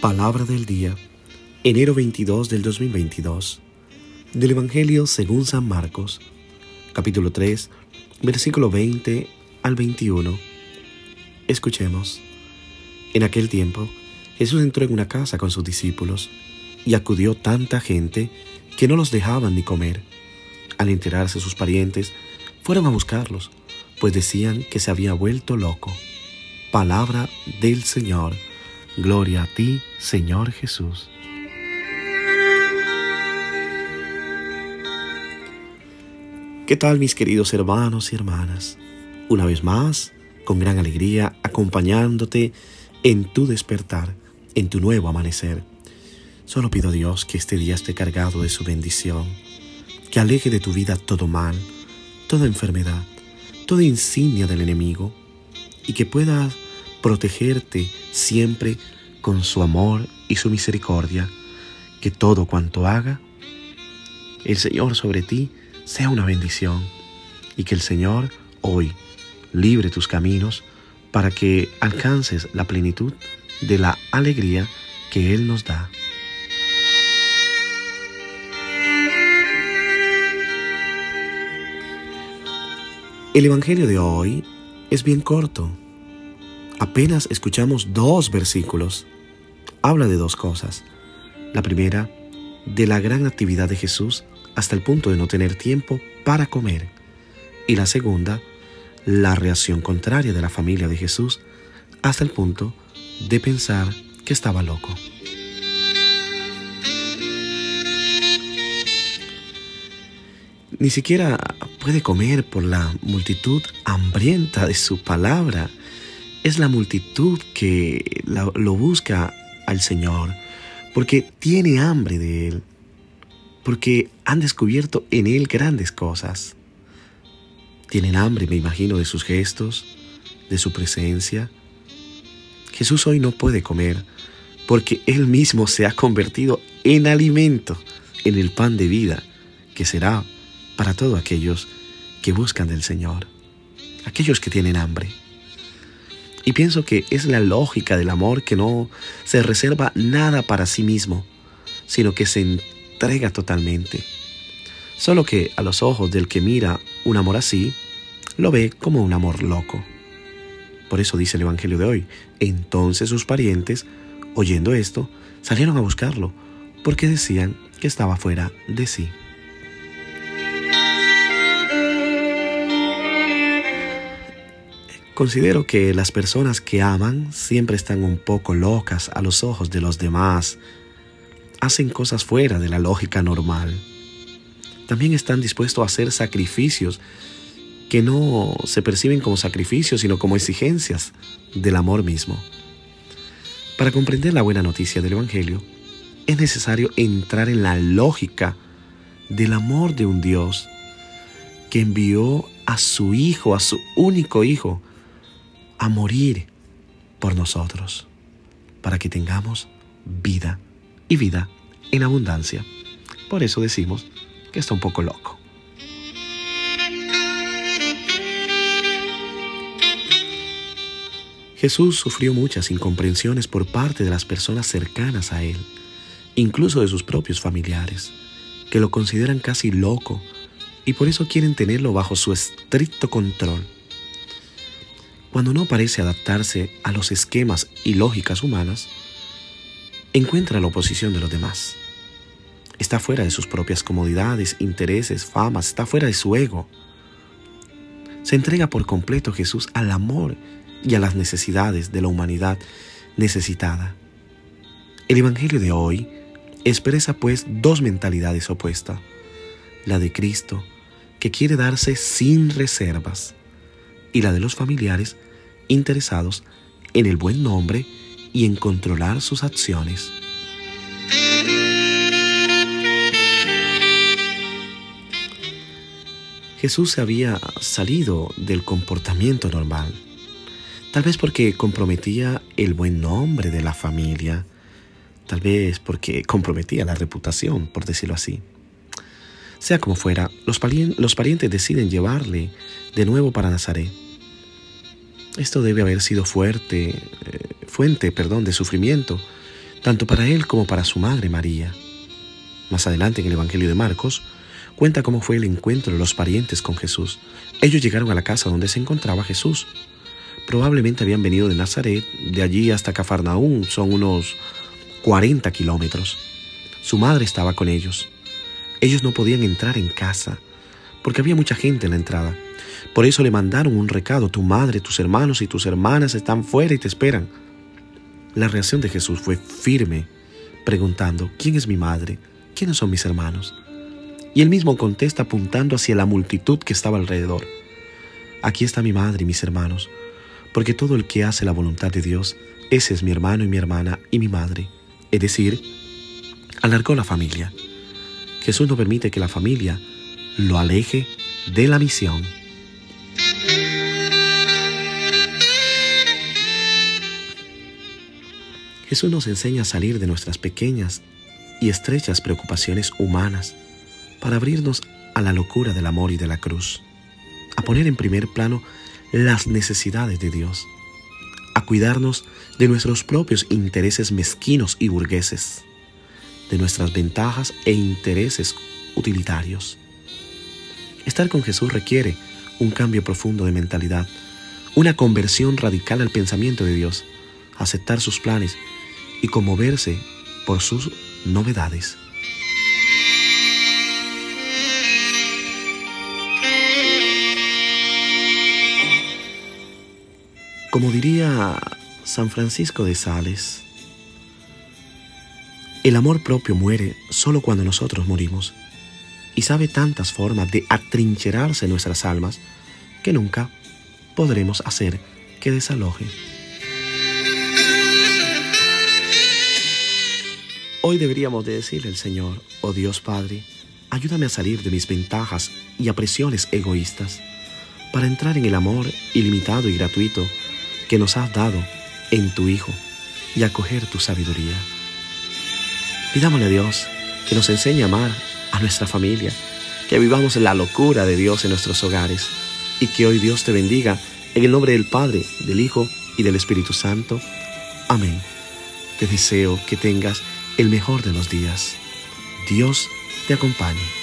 Palabra del día, enero 22 del 2022, del Evangelio según San Marcos, capítulo 3, versículo 20 al 21. Escuchemos. En aquel tiempo, Jesús entró en una casa con sus discípulos y acudió tanta gente que no los dejaban ni comer. Al enterarse sus parientes, fueron a buscarlos, pues decían que se había vuelto loco. Palabra del Señor. Gloria a ti, Señor Jesús. ¿Qué tal mis queridos hermanos y hermanas? Una vez más, con gran alegría, acompañándote en tu despertar, en tu nuevo amanecer. Solo pido a Dios que este día esté cargado de su bendición, que aleje de tu vida todo mal, toda enfermedad, toda insignia del enemigo, y que puedas protegerte siempre con su amor y su misericordia, que todo cuanto haga, el Señor sobre ti sea una bendición y que el Señor hoy libre tus caminos para que alcances la plenitud de la alegría que Él nos da. El Evangelio de hoy es bien corto apenas escuchamos dos versículos, habla de dos cosas. La primera, de la gran actividad de Jesús hasta el punto de no tener tiempo para comer. Y la segunda, la reacción contraria de la familia de Jesús hasta el punto de pensar que estaba loco. Ni siquiera puede comer por la multitud hambrienta de su palabra es la multitud que lo busca al Señor, porque tiene hambre de Él, porque han descubierto en Él grandes cosas. Tienen hambre, me imagino, de sus gestos, de su presencia. Jesús hoy no puede comer porque Él mismo se ha convertido en alimento, en el pan de vida, que será para todos aquellos que buscan del Señor, aquellos que tienen hambre. Y pienso que es la lógica del amor que no se reserva nada para sí mismo, sino que se entrega totalmente. Solo que a los ojos del que mira un amor así, lo ve como un amor loco. Por eso dice el Evangelio de hoy, entonces sus parientes, oyendo esto, salieron a buscarlo, porque decían que estaba fuera de sí. Considero que las personas que aman siempre están un poco locas a los ojos de los demás. Hacen cosas fuera de la lógica normal. También están dispuestos a hacer sacrificios que no se perciben como sacrificios, sino como exigencias del amor mismo. Para comprender la buena noticia del Evangelio, es necesario entrar en la lógica del amor de un Dios que envió a su Hijo, a su único Hijo, a morir por nosotros, para que tengamos vida y vida en abundancia. Por eso decimos que está un poco loco. Jesús sufrió muchas incomprensiones por parte de las personas cercanas a Él, incluso de sus propios familiares, que lo consideran casi loco y por eso quieren tenerlo bajo su estricto control cuando no parece adaptarse a los esquemas y lógicas humanas, encuentra la oposición de los demás. Está fuera de sus propias comodidades, intereses, famas, está fuera de su ego. Se entrega por completo Jesús al amor y a las necesidades de la humanidad necesitada. El Evangelio de hoy expresa pues dos mentalidades opuestas. La de Cristo, que quiere darse sin reservas, y la de los familiares interesados en el buen nombre y en controlar sus acciones. Jesús se había salido del comportamiento normal, tal vez porque comprometía el buen nombre de la familia, tal vez porque comprometía la reputación, por decirlo así. Sea como fuera, los, parientes deciden llevarle de nuevo para Nazaret. Esto debe haber sido fuerte, eh, fuente perdón, de sufrimiento, tanto para él como para su madre María. Más adelante en el Evangelio de Marcos, cuenta cómo fue el encuentro de los parientes con Jesús. Ellos llegaron a la casa donde se encontraba Jesús. Probablemente habían venido de Nazaret, de allí hasta Cafarnaún, son unos 40 kilómetros. Su madre estaba con ellos. Ellos no podían entrar en casa porque había mucha gente en la entrada. Por eso le mandaron un recado, tu madre, tus hermanos y tus hermanas están fuera y te esperan. La reacción de Jesús fue firme, preguntando, ¿quién es mi madre? ¿Quiénes son mis hermanos? Y él mismo contesta apuntando hacia la multitud que estaba alrededor. Aquí está mi madre y mis hermanos, porque todo el que hace la voluntad de Dios, ese es mi hermano y mi hermana y mi madre. Es decir, alargó la familia. Jesús no permite que la familia lo aleje de la misión. Jesús nos enseña a salir de nuestras pequeñas y estrechas preocupaciones humanas para abrirnos a la locura del amor y de la cruz, a poner en primer plano las necesidades de Dios, a cuidarnos de nuestros propios intereses mezquinos y burgueses, de nuestras ventajas e intereses utilitarios. Estar con Jesús requiere un cambio profundo de mentalidad, una conversión radical al pensamiento de Dios, aceptar sus planes y conmoverse por sus novedades. Como diría San Francisco de Sales, el amor propio muere solo cuando nosotros morimos y sabe tantas formas de atrincherarse en nuestras almas que nunca podremos hacer que desaloje. Hoy deberíamos de decirle al Señor, oh Dios Padre, ayúdame a salir de mis ventajas y apresiones egoístas para entrar en el amor ilimitado y gratuito que nos has dado en tu Hijo y acoger tu sabiduría. Pidámosle a Dios que nos enseñe a amar a nuestra familia, que vivamos la locura de Dios en nuestros hogares y que hoy Dios te bendiga en el nombre del Padre, del Hijo y del Espíritu Santo. Amén. Te deseo que tengas el mejor de los días. Dios te acompañe.